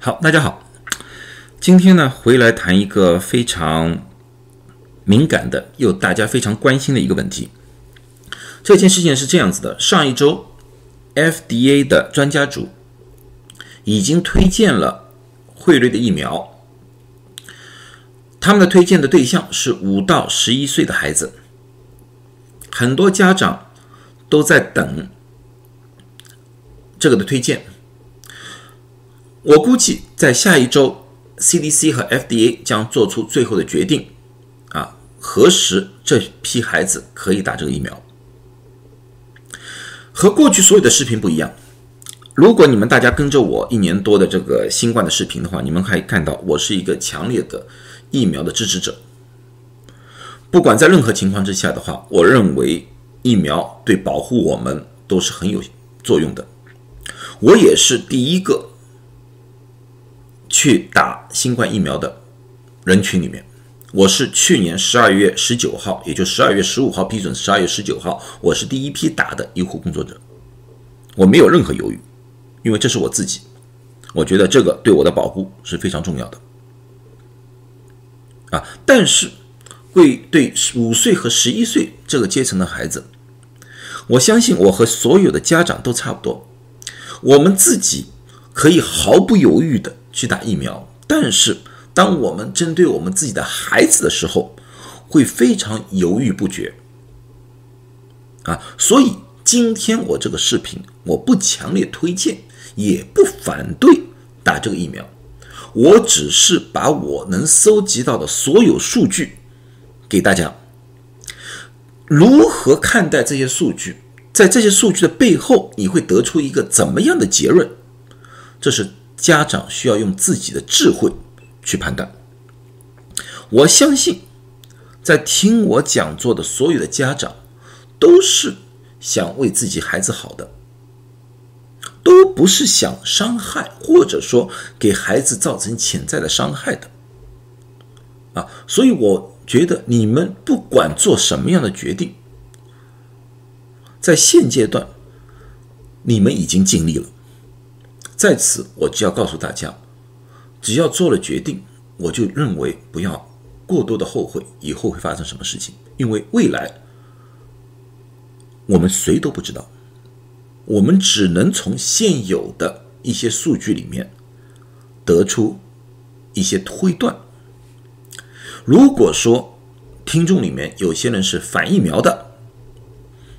好，大家好，今天呢回来谈一个非常敏感的又大家非常关心的一个问题。这件事情是这样子的：上一周，FDA 的专家组已经推荐了惠瑞的疫苗，他们的推荐的对象是五到十一岁的孩子，很多家长都在等这个的推荐。我估计在下一周，CDC 和 FDA 将做出最后的决定，啊，何时这批孩子可以打这个疫苗。和过去所有的视频不一样，如果你们大家跟着我一年多的这个新冠的视频的话，你们可以看到我是一个强烈的疫苗的支持者。不管在任何情况之下的话，我认为疫苗对保护我们都是很有作用的。我也是第一个。去打新冠疫苗的人群里面，我是去年十二月十九号，也就十二月十五号批准，十二月十九号，我是第一批打的医护工作者，我没有任何犹豫，因为这是我自己，我觉得这个对我的保护是非常重要的。啊，但是会对五岁和十一岁这个阶层的孩子，我相信我和所有的家长都差不多，我们自己可以毫不犹豫的。去打疫苗，但是当我们针对我们自己的孩子的时候，会非常犹豫不决啊！所以今天我这个视频，我不强烈推荐，也不反对打这个疫苗，我只是把我能搜集到的所有数据给大家。如何看待这些数据？在这些数据的背后，你会得出一个怎么样的结论？这是。家长需要用自己的智慧去判断。我相信，在听我讲座的所有的家长，都是想为自己孩子好的，都不是想伤害或者说给孩子造成潜在的伤害的。啊，所以我觉得你们不管做什么样的决定，在现阶段，你们已经尽力了。在此，我就要告诉大家，只要做了决定，我就认为不要过多的后悔以后会发生什么事情，因为未来我们谁都不知道，我们只能从现有的一些数据里面得出一些推断。如果说听众里面有些人是反疫苗的，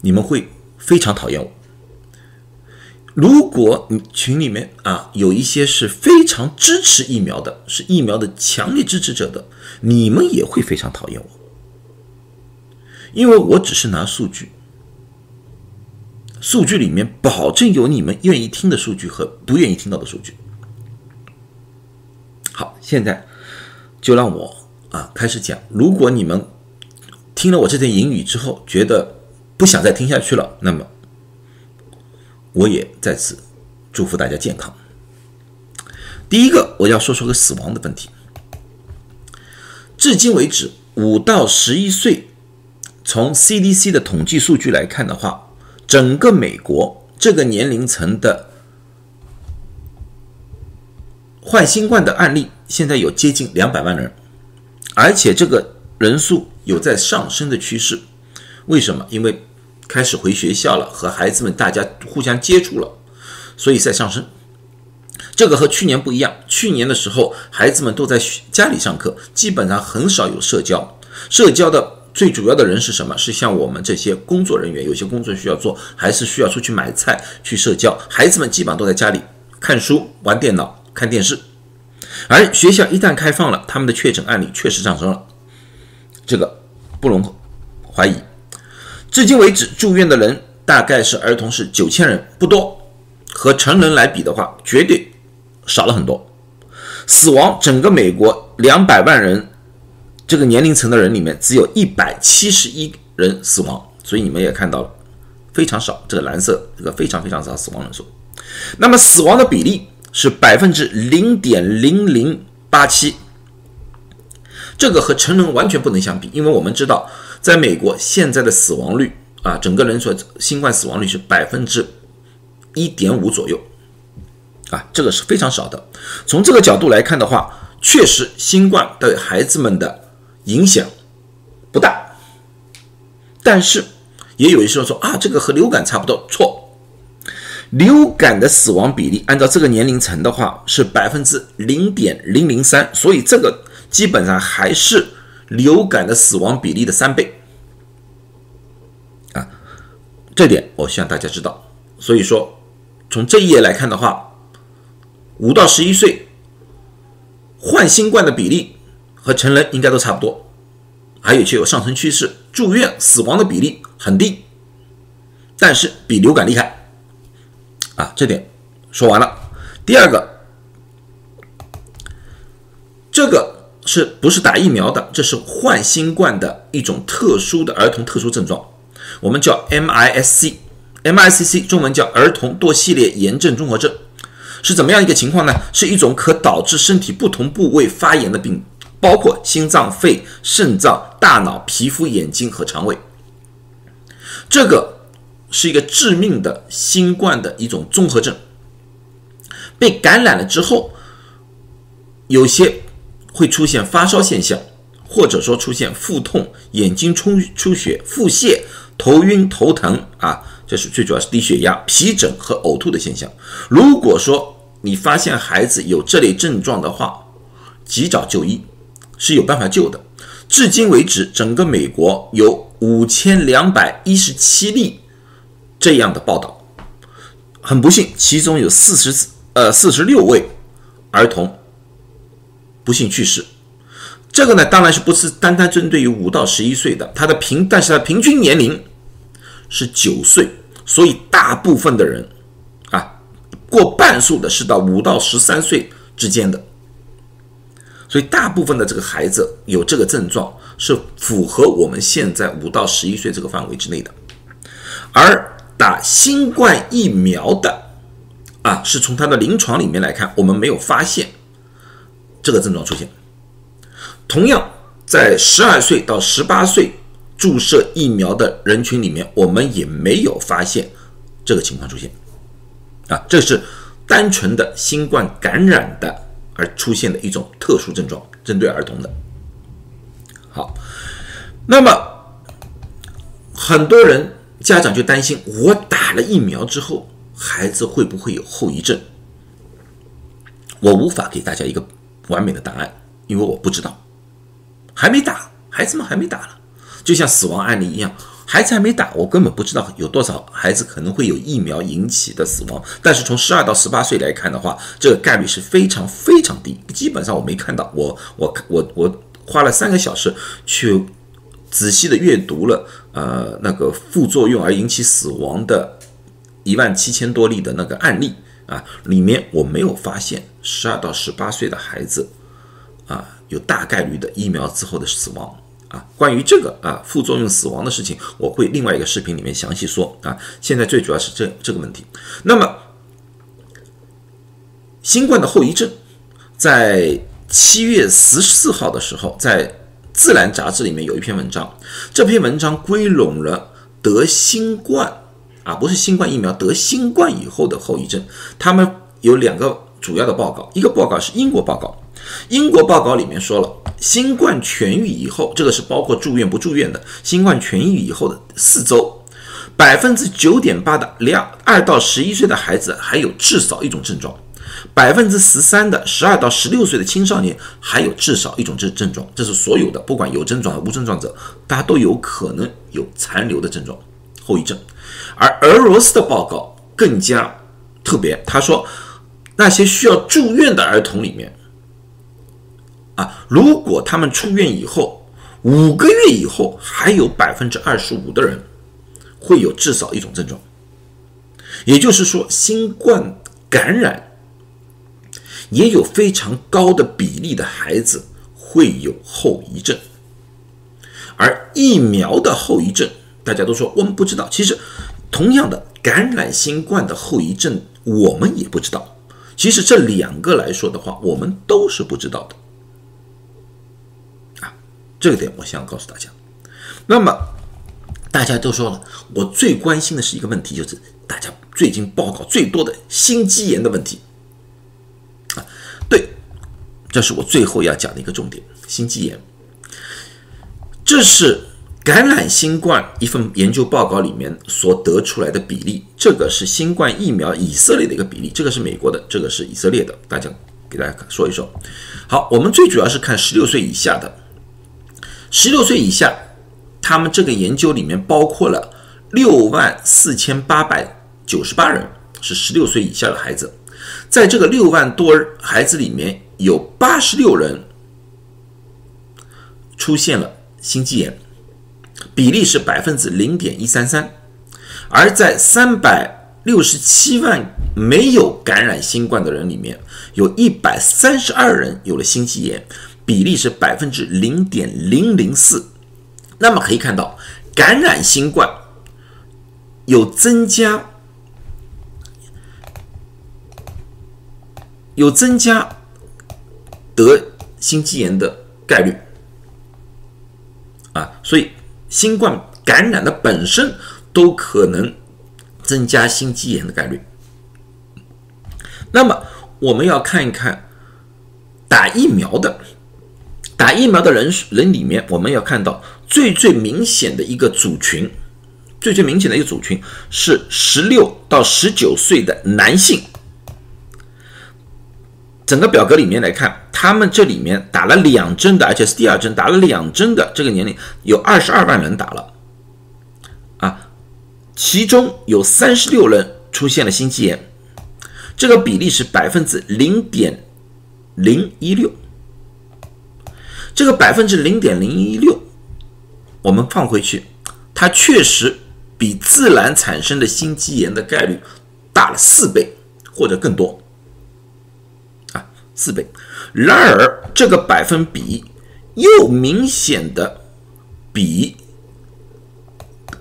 你们会非常讨厌我。如果你群里面啊有一些是非常支持疫苗的，是疫苗的强烈支持者的，你们也会非常讨厌我，因为我只是拿数据，数据里面保证有你们愿意听的数据和不愿意听到的数据。好，现在就让我啊开始讲。如果你们听了我这段引语之后，觉得不想再听下去了，那么。我也在此祝福大家健康。第一个，我要说说个死亡的问题。至今为止，五到十一岁，从 CDC 的统计数据来看的话，整个美国这个年龄层的患新冠的案例，现在有接近两百万人，而且这个人数有在上升的趋势。为什么？因为开始回学校了，和孩子们大家互相接触了，所以在上升。这个和去年不一样，去年的时候孩子们都在家里上课，基本上很少有社交。社交的最主要的人是什么？是像我们这些工作人员，有些工作需要做，还是需要出去买菜去社交。孩子们基本上都在家里看书、玩电脑、看电视。而学校一旦开放了，他们的确诊案例确实上升了，这个不容怀疑。至今为止，住院的人大概是儿童是九千人，不多，和成人来比的话，绝对少了很多。死亡，整个美国两百万人这个年龄层的人里面，只有一百七十一人死亡，所以你们也看到了，非常少。这个蓝色，这个非常非常少死亡人数。那么死亡的比例是百分之零点零零八七，这个和成人完全不能相比，因为我们知道。在美国，现在的死亡率啊，整个人所新冠死亡率是百分之一点五左右，啊，这个是非常少的。从这个角度来看的话，确实新冠对孩子们的影响不大。但是也有一些人说啊，这个和流感差不多，错。流感的死亡比例按照这个年龄层的话是百分之零点零零三，所以这个基本上还是流感的死亡比例的三倍。啊，这点我希望大家知道。所以说，从这一页来看的话，五到十一岁患新冠的比例和成人应该都差不多，还有且有上升趋势，住院死亡的比例很低，但是比流感厉害。啊，这点说完了。第二个，这个是不是打疫苗的？这是患新冠的一种特殊的儿童特殊症状，我们叫 MIS-C，MIS-C 中文叫儿童多系列炎症综合症，是怎么样一个情况呢？是一种可导致身体不同部位发炎的病，包括心脏、肺、肾脏、大脑、皮肤、眼睛和肠胃。这个。是一个致命的新冠的一种综合症。被感染了之后，有些会出现发烧现象，或者说出现腹痛、眼睛出出血、腹泻、头晕、头疼啊，这是最主要是低血压、皮疹和呕吐的现象。如果说你发现孩子有这类症状的话，及早就医是有办法救的。至今为止，整个美国有五千两百一十七例。这样的报道，很不幸，其中有四十呃四十六位儿童不幸去世。这个呢，当然是不是单单针对于五到十一岁的，他的平，但是他平均年龄是九岁，所以大部分的人啊，过半数的是到五到十三岁之间的，所以大部分的这个孩子有这个症状，是符合我们现在五到十一岁这个范围之内的，而。打新冠疫苗的啊，是从它的临床里面来看，我们没有发现这个症状出现。同样，在十二岁到十八岁注射疫苗的人群里面，我们也没有发现这个情况出现。啊，这是单纯的新冠感染的而出现的一种特殊症状，针对儿童的。好，那么很多人。家长就担心，我打了疫苗之后，孩子会不会有后遗症？我无法给大家一个完美的答案，因为我不知道，还没打，孩子们还没打了，就像死亡案例一样，孩子还没打，我根本不知道有多少孩子可能会有疫苗引起的死亡。但是从十二到十八岁来看的话，这个概率是非常非常低，基本上我没看到。我我我我花了三个小时去。仔细的阅读了，呃，那个副作用而引起死亡的一万七千多例的那个案例啊，里面我没有发现十二到十八岁的孩子啊有大概率的疫苗之后的死亡啊。关于这个啊副作用死亡的事情，我会另外一个视频里面详细说啊。现在最主要是这这个问题。那么，新冠的后遗症，在七月十四号的时候，在。《自然》杂志里面有一篇文章，这篇文章归拢了得新冠啊，不是新冠疫苗得新冠以后的后遗症。他们有两个主要的报告，一个报告是英国报告，英国报告里面说了，新冠痊愈以后，这个是包括住院不住院的，新冠痊愈以后的四周，百分之九点八的两二到十一岁的孩子还有至少一种症状。百分之十三的十二到十六岁的青少年还有至少一种症症状，这是所有的，不管有症状和无症状者，大家都有可能有残留的症状后遗症。而俄罗斯的报告更加特别，他说那些需要住院的儿童里面，啊，如果他们出院以后五个月以后，还有百分之二十五的人会有至少一种症状，也就是说，新冠感染。也有非常高的比例的孩子会有后遗症，而疫苗的后遗症，大家都说我们不知道。其实，同样的感染新冠的后遗症，我们也不知道。其实这两个来说的话，我们都是不知道的。啊，这个点我想告诉大家。那么大家都说了，我最关心的是一个问题，就是大家最近报告最多的心肌炎的问题。啊对，这是我最后要讲的一个重点：心肌炎。这是感染新冠一份研究报告里面所得出来的比例。这个是新冠疫苗以色列的一个比例，这个是美国的，这个是以色列的。大家给大家说一说。好，我们最主要是看十六岁以下的。十六岁以下，他们这个研究里面包括了六万四千八百九十八人是十六岁以下的孩子，在这个六万多孩子里面有八十六人出现了心肌炎，比例是百分之零点一三三，而在三百六十七万没有感染新冠的人里面，有一百三十二人有了心肌炎。比例是百分之零点零零四，那么可以看到，感染新冠有增加，有增加得心肌炎的概率啊，所以新冠感染的本身都可能增加心肌炎的概率。那么我们要看一看打疫苗的。打疫苗的人人里面，我们要看到最最明显的一个组群，最最明显的一个组群是十六到十九岁的男性。整个表格里面来看，他们这里面打了两针的，而且是第二针打了两针的这个年龄有二十二万人打了，啊，其中有三十六人出现了心肌炎，这个比例是百分之零点零一六。这个百分之零点零一六，我们放回去，它确实比自然产生的心肌炎的概率大了四倍或者更多，四倍。然而，这个百分比又明显的比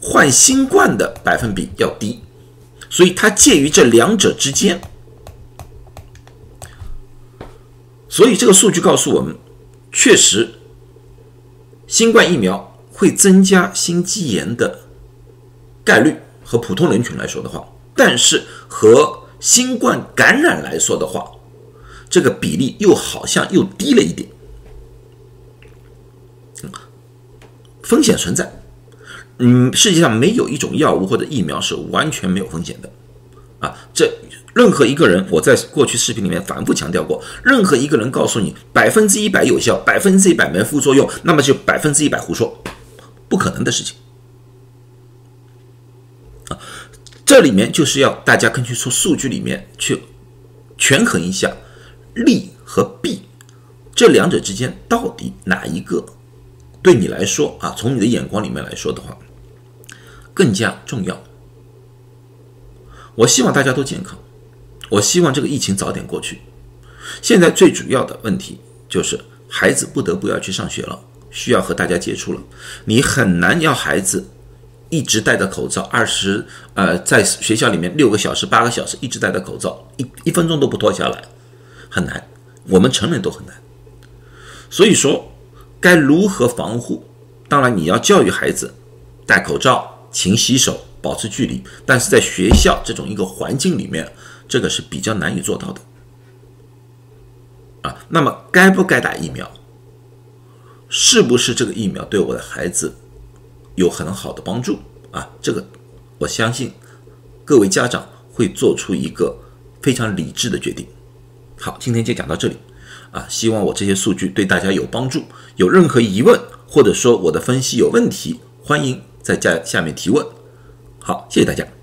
患新冠的百分比要低，所以它介于这两者之间。所以，这个数据告诉我们。确实，新冠疫苗会增加心肌炎的概率和普通人群来说的话，但是和新冠感染来说的话，这个比例又好像又低了一点。风险存在，嗯，世界上没有一种药物或者疫苗是完全没有风险的，啊，这。任何一个人，我在过去视频里面反复强调过，任何一个人告诉你百分之一百有效，百分之一百没副作用，那么就百分之一百胡说，不可能的事情。啊，这里面就是要大家根据出数据里面去权衡一下利和弊这两者之间到底哪一个对你来说啊，从你的眼光里面来说的话更加重要。我希望大家都健康。我希望这个疫情早点过去。现在最主要的问题就是孩子不得不要去上学了，需要和大家接触了。你很难要孩子一直戴着口罩，二十呃在学校里面六个小时、八个小时一直戴着口罩，一一分钟都不脱下来，很难。我们成人都很难。所以说，该如何防护？当然你要教育孩子戴口罩、勤洗手、保持距离。但是在学校这种一个环境里面。这个是比较难以做到的，啊，那么该不该打疫苗？是不是这个疫苗对我的孩子有很好的帮助？啊，这个我相信各位家长会做出一个非常理智的决定。好，今天就讲到这里，啊，希望我这些数据对大家有帮助。有任何疑问或者说我的分析有问题，欢迎在下下面提问。好，谢谢大家。